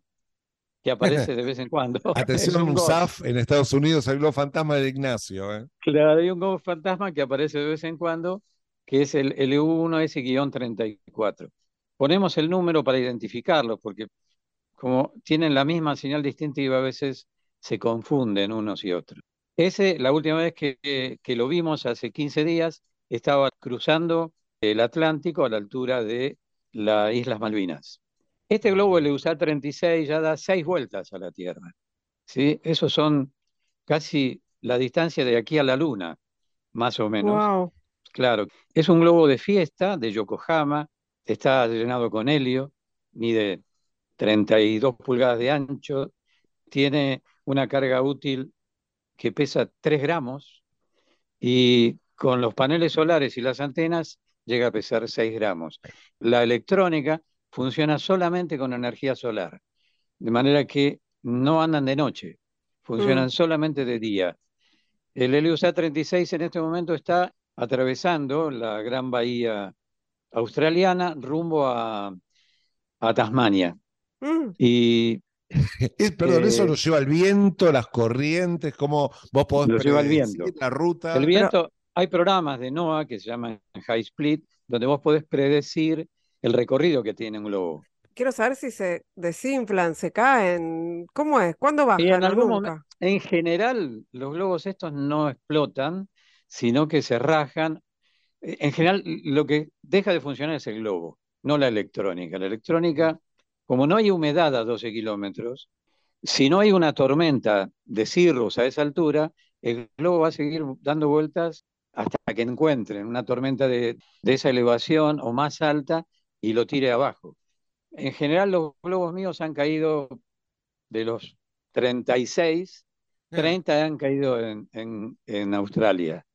que aparece de vez en cuando. Atención, un un ghost. SAF en Estados Unidos, el globo fantasma de Ignacio. ¿eh? Claro, hay un globo fantasma que aparece de vez en cuando, que es el LU1S-34. Ponemos el número para identificarlo, porque como tienen la misma señal distintiva, a veces se confunden unos y otros. Ese, la última vez que lo vimos hace 15 días, estaba cruzando el Atlántico a la altura de las Islas Malvinas. Este globo, el USA-36, ya da seis vueltas a la Tierra. ¿sí? Esos son casi la distancia de aquí a la Luna, más o menos. Wow. Claro, es un globo de fiesta de Yokohama, está llenado con helio, mide 32 pulgadas de ancho, tiene una carga útil que pesa 3 gramos y con los paneles solares y las antenas llega a pesar 6 gramos. La electrónica funciona solamente con energía solar, de manera que no andan de noche, funcionan Mm. solamente de día. El Helios A36 en este momento está atravesando la gran bahía australiana rumbo a, a Tasmania. Mm. Y Es- perdón, eso Eh, lo lleva el viento, las corrientes, cómo vos podés Lo lleva el viento. la ruta. el viento, hay programas de NOAA que se llaman High Split, donde vos podés predecir el recorrido que tiene un globo. Quiero saber si se desinflan, se caen, ¿cómo es? ¿Cuándo bajan en algún momento, en general, los globos estos no explotan, sino que se rajan. Eh, En general, lo que deja de funcionar es el globo, no la electrónica. La electrónica, como no hay humedad a 12 kilómetros, si no hay una tormenta de cirrus a esa altura, el globo va a seguir dando vueltas hasta que encuentren una tormenta de, de esa elevación o más alta y lo tire abajo. En general, los globos míos han caído de los 36, 30 han caído en, en- en Australia.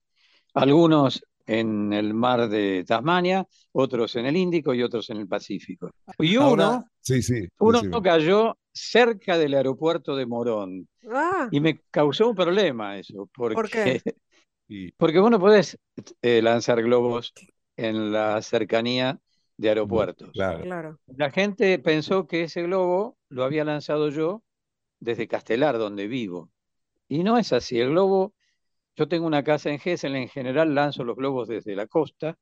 Algunos en el mar de Tasmania, otros en el Índico y otros en el Pacífico. Y uno, Ahora, sí, sí. uno decime. cayó cerca del aeropuerto de Morón Ah, y me causó un problema eso, porque, qué? Y- porque vos no podés eh, lanzar globos en la cercanía de aeropuertos. Claro. claro. La gente pensó que ese globo lo había lanzado yo desde Castelar, donde vivo. Y no es así. El globo, yo tengo una casa en Gesell, en general lanzo los globos desde la costa.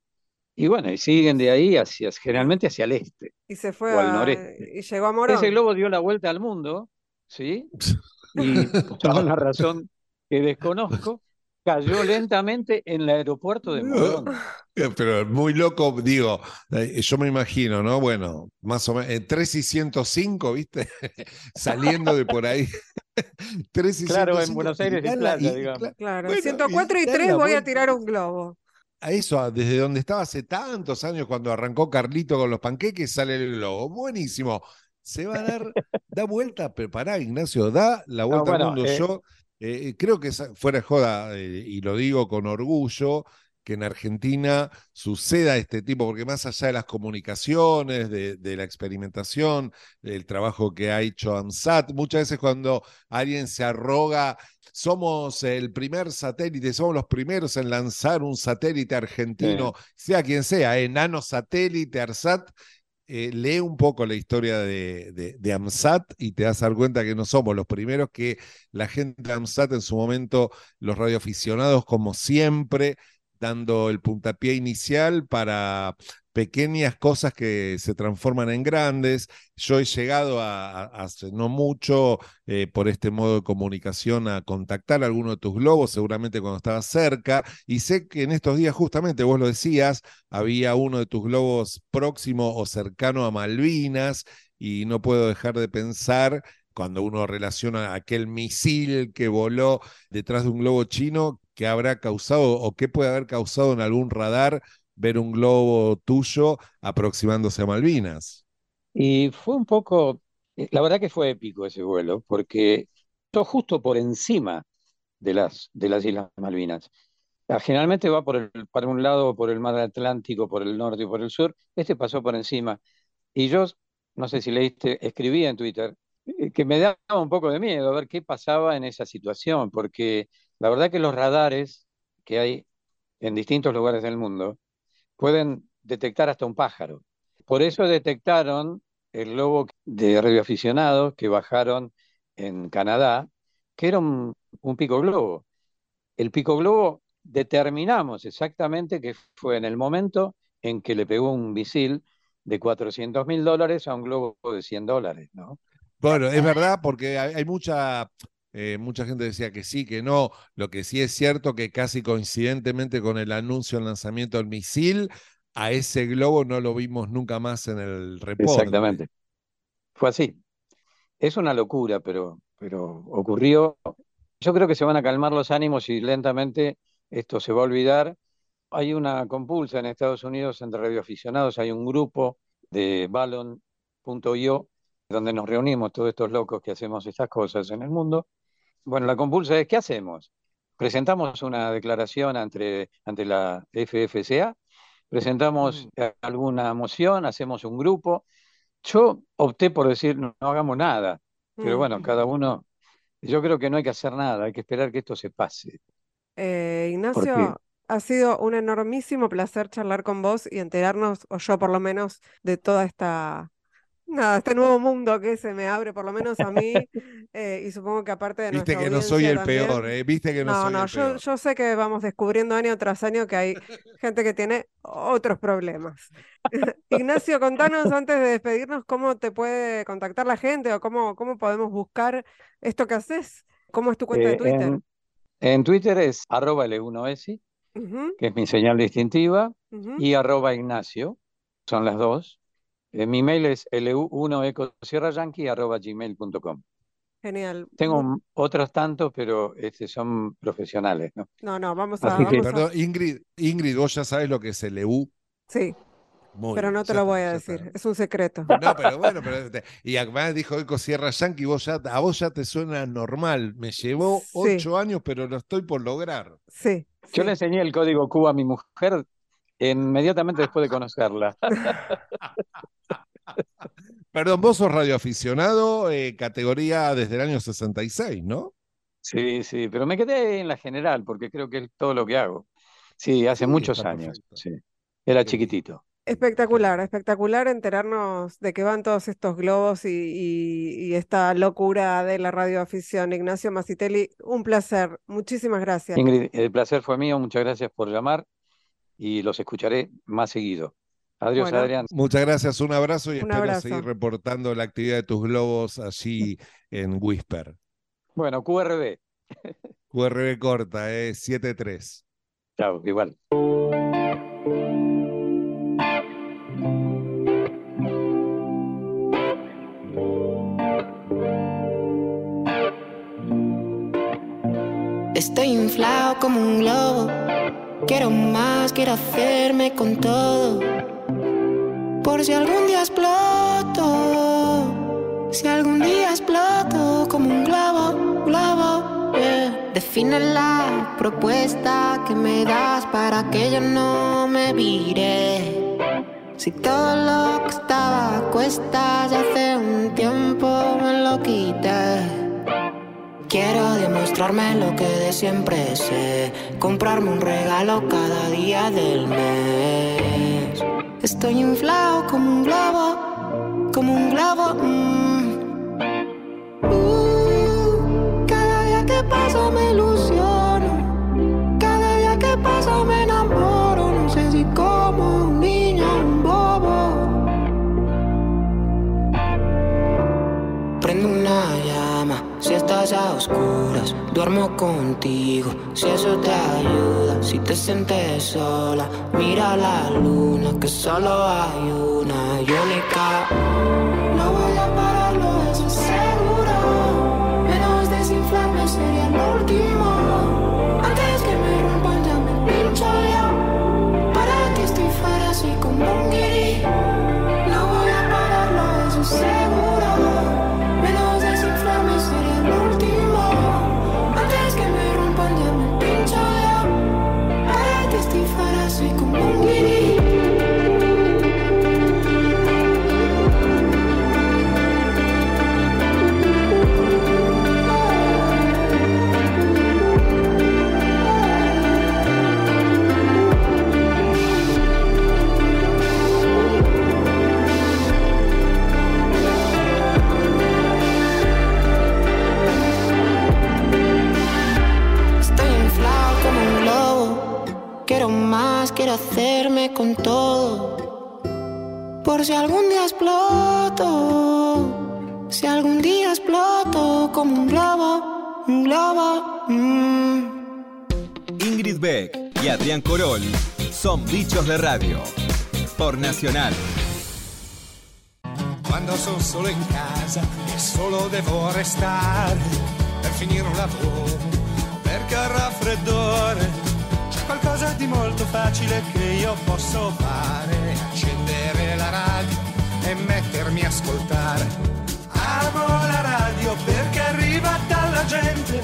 Y bueno, y siguen de ahí hacia, generalmente hacia el este Y se fue o al a, noreste. y llegó a Morón. Ese globo dio la vuelta al mundo, ¿sí? Y por una razón que desconozco, cayó lentamente en el aeropuerto de Morón. Eh, Pero muy loco, digo, eh, yo me imagino, ¿no? Bueno, más o menos, en 3 y 105, ¿viste? Saliendo de por ahí. 3 y Claro, en 105, Buenos y Aires la- playa, y- digamos. cla- Claro, bueno, 104 y da 3 la voy a tirar un globo. A eso, desde donde estaba hace tantos años, cuando arrancó Carlito con los panqueques, sale el globo. Buenísimo. Se va a dar, da vuelta, prepará, Ignacio, da la vuelta bueno, al mundo. eh, Yo eh, creo que esa- fuera de joda, eh, y lo digo con orgullo, que en Argentina suceda este tipo, porque más allá de las comunicaciones, de, de la experimentación, del trabajo que ha hecho AMSAT, muchas veces cuando alguien se arroga, somos el primer satélite, somos los primeros en lanzar un satélite argentino, sea quien sea, eh, nano satélite, ARSAT, eh, lee un poco la historia de, de- AMSAT y te das a dar cuenta que no somos los primeros, que la gente de AMSAT en su momento, los radioaficionados como siempre, dando el puntapié inicial para pequeñas cosas que se transforman en grandes. Yo he llegado a, hace no mucho eh, por este modo de comunicación a contactar a alguno de tus globos, seguramente cuando estabas cerca, y sé que en estos días justamente, vos lo decías, había uno de tus globos próximo o cercano a Malvinas, y no puedo dejar de pensar cuando uno relaciona aquel misil que voló detrás de un globo chino, que habrá causado o qué puede haber causado en algún radar ver un globo tuyo aproximándose a Malvinas. Y fue un poco, eh, la verdad que fue épico ese vuelo, porque esto justo por encima de las, de las Islas Malvinas. Ah, Generalmente va por para un lado, por el mar Atlántico, por el norte y por el sur. Este pasó por encima. Y yo, no sé si leíste, escribí en Twitter eh, que me daba un poco de miedo a ver qué pasaba en esa situación, porque la verdad que los radares que hay en distintos lugares del mundo pueden detectar hasta un pájaro. Por eso detectaron el globo de radioaficionados que bajaron en Canadá, que era un, pico globo. El pico globo determinamos exactamente que fue en el momento en que le pegó un misil de 400 mil dólares a un globo de 100 dólares, ¿no? Bueno, es verdad porque hay mucha, eh, mucha gente decía que sí, que no. Lo que sí es cierto que casi coincidentemente con el anuncio del lanzamiento del misil, a ese globo no lo vimos nunca más en el reporte. Exactamente. Fue así. Es una locura, pero, pero ocurrió. Yo creo que se van a calmar los ánimos y lentamente esto se va a olvidar. Hay una compulsa en Estados Unidos entre radioaficionados, hay un grupo de Ballon.io donde nos reunimos todos estos locos que hacemos estas cosas en el mundo. Bueno, la compulsa es, ¿qué hacemos? Presentamos una declaración ante, ante la FFCA, presentamos alguna moción, hacemos un grupo. Yo opté por decir, no, no hagamos nada, pero Mm. bueno, cada uno, yo creo que no hay que hacer nada, hay que esperar que esto se pase. Eh, Ignacio, ha sido un enormísimo placer charlar con vos y enterarnos, o yo por lo menos, de toda esta, nada, este nuevo mundo que se me abre, por lo menos a mí, eh, y supongo que aparte de Viste que no soy el peor. ¿eh? Viste que no, No, soy no, el yo, peor. yo sé que vamos descubriendo año tras año que hay gente que tiene otros problemas. Ignacio, contanos antes de despedirnos cómo te puede contactar la gente o cómo, cómo podemos buscar esto que haces. ¿Cómo es tu cuenta de eh, Twitter? en, en Twitter es arroba L1S, Ujú, que es mi señal distintiva, y arroba Ignacio, son las dos. Eh, mi mail es lu1ecosierrayankee arroba gmail.com. Genial. Tengo m- otros tantos, pero este, son profesionales, ¿no? No, no, vamos a, que Perdón, Ingrid, Ingrid, vos ya sabes lo que es el EU. sí, Muy pero bien, no te lo voy está, a decir, está. es un secreto. No, pero bueno, pero te- y además dijo Eco Sierra Yankee, vos ya, a vos ya te suena normal. Me llevó Sí, ocho años, pero lo estoy por lograr. sí, Yo le enseñé el código Q a mi mujer inmediatamente después de conocerla. Perdón, vos sos radioaficionado, eh, categoría desde el año 66, ¿no? Sí, sí, pero me quedé en la general porque creo que es todo lo que hago. Sí, hace Sí, muchos años, sí. Era chiquitito. Espectacular, espectacular enterarnos de que van todos estos globos y, y- y esta locura de la radioafición. Ignacio Masitelli, un placer. Muchísimas gracias. Ingrid, el placer fue mío, muchas gracias por llamar y los escucharé más seguido. Adiós, Bueno, Adrián. Muchas gracias, un abrazo y un espero abrazo. seguir reportando la actividad de tus globos allí en Whisper. Bueno, QRB. QRB corta, es 73. Chao, igual. Estoy inflado como un globo. Quiero más, quiero hacerme con todo. Por si algún día exploto. Si algún día exploto como un globo, globo. yeah. Define la propuesta que me das para que yo no me vire. Si todo lo que estaba a cuestas hace un tiempo me lo quité. Quiero demostrarme lo que de siempre sé. Comprarme un regalo cada día del mes. Estoy inflado como un globo, como un globo. mm. Uh, cada día que pasa me ilusiono. Cada día que pasa me enamoro. No sé si Duermo contigo si eso te ayuda. Si te sientes sola, mira la luna que solo hay una y única. Quiero hacerme con todo. Por si algún día exploto. Si algún día exploto como un globo, un globo. mm. Ingrid Beck y Adrián Corol son bichos de radio. Por Nacional. Quando sono solo in casa e solo devo restare per finire un lavoro, perché raffreddore. Di molto facile che io posso fare, accendere la radio e mettermi a ascoltare. Amo la radio perché arriva dalla gente.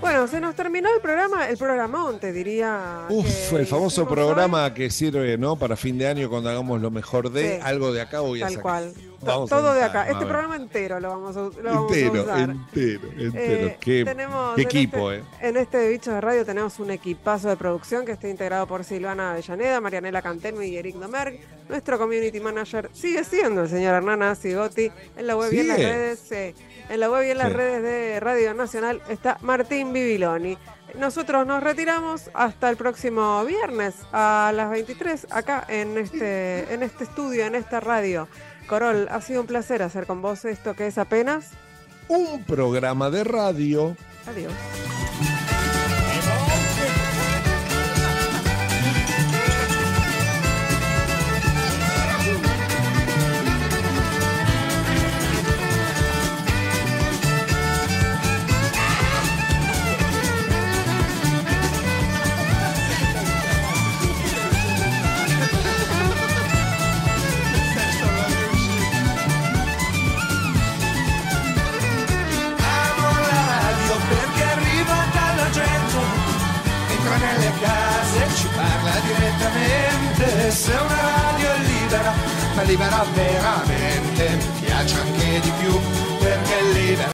Bueno, se nos terminó el programa, el programón, te diría. Uf, que el famoso programa que sirve, ¿no? Para fin de año cuando hagamos lo mejor de Sí. algo de acá voy a Tal sacar. cual. Vamos a Todo de acá. a Este programa entero lo vamos a, lo vamos a Entero, usar. entero, entero. Eh, qué tenemos qué en equipo, este, ¿eh? En este Bicho de Radio tenemos un equipazo de producción que está integrado por Silvana Avellaneda, Marianela Cantelmi y Eric Domergue. Nuestro community manager sigue siendo el señor Hernán Sigotti. En la web y en las redes, sí. en la web y en las Sí. redes de Radio Nacional está Martín Bibiloni. Nosotros nos retiramos hasta el próximo viernes a las 23 acá en este, en este estudio, en esta radio. Corol, ha sido un placer hacer con vos esto que es apenas. Un programa de radio. Adiós. arriverà veramente, piace anche di più, perché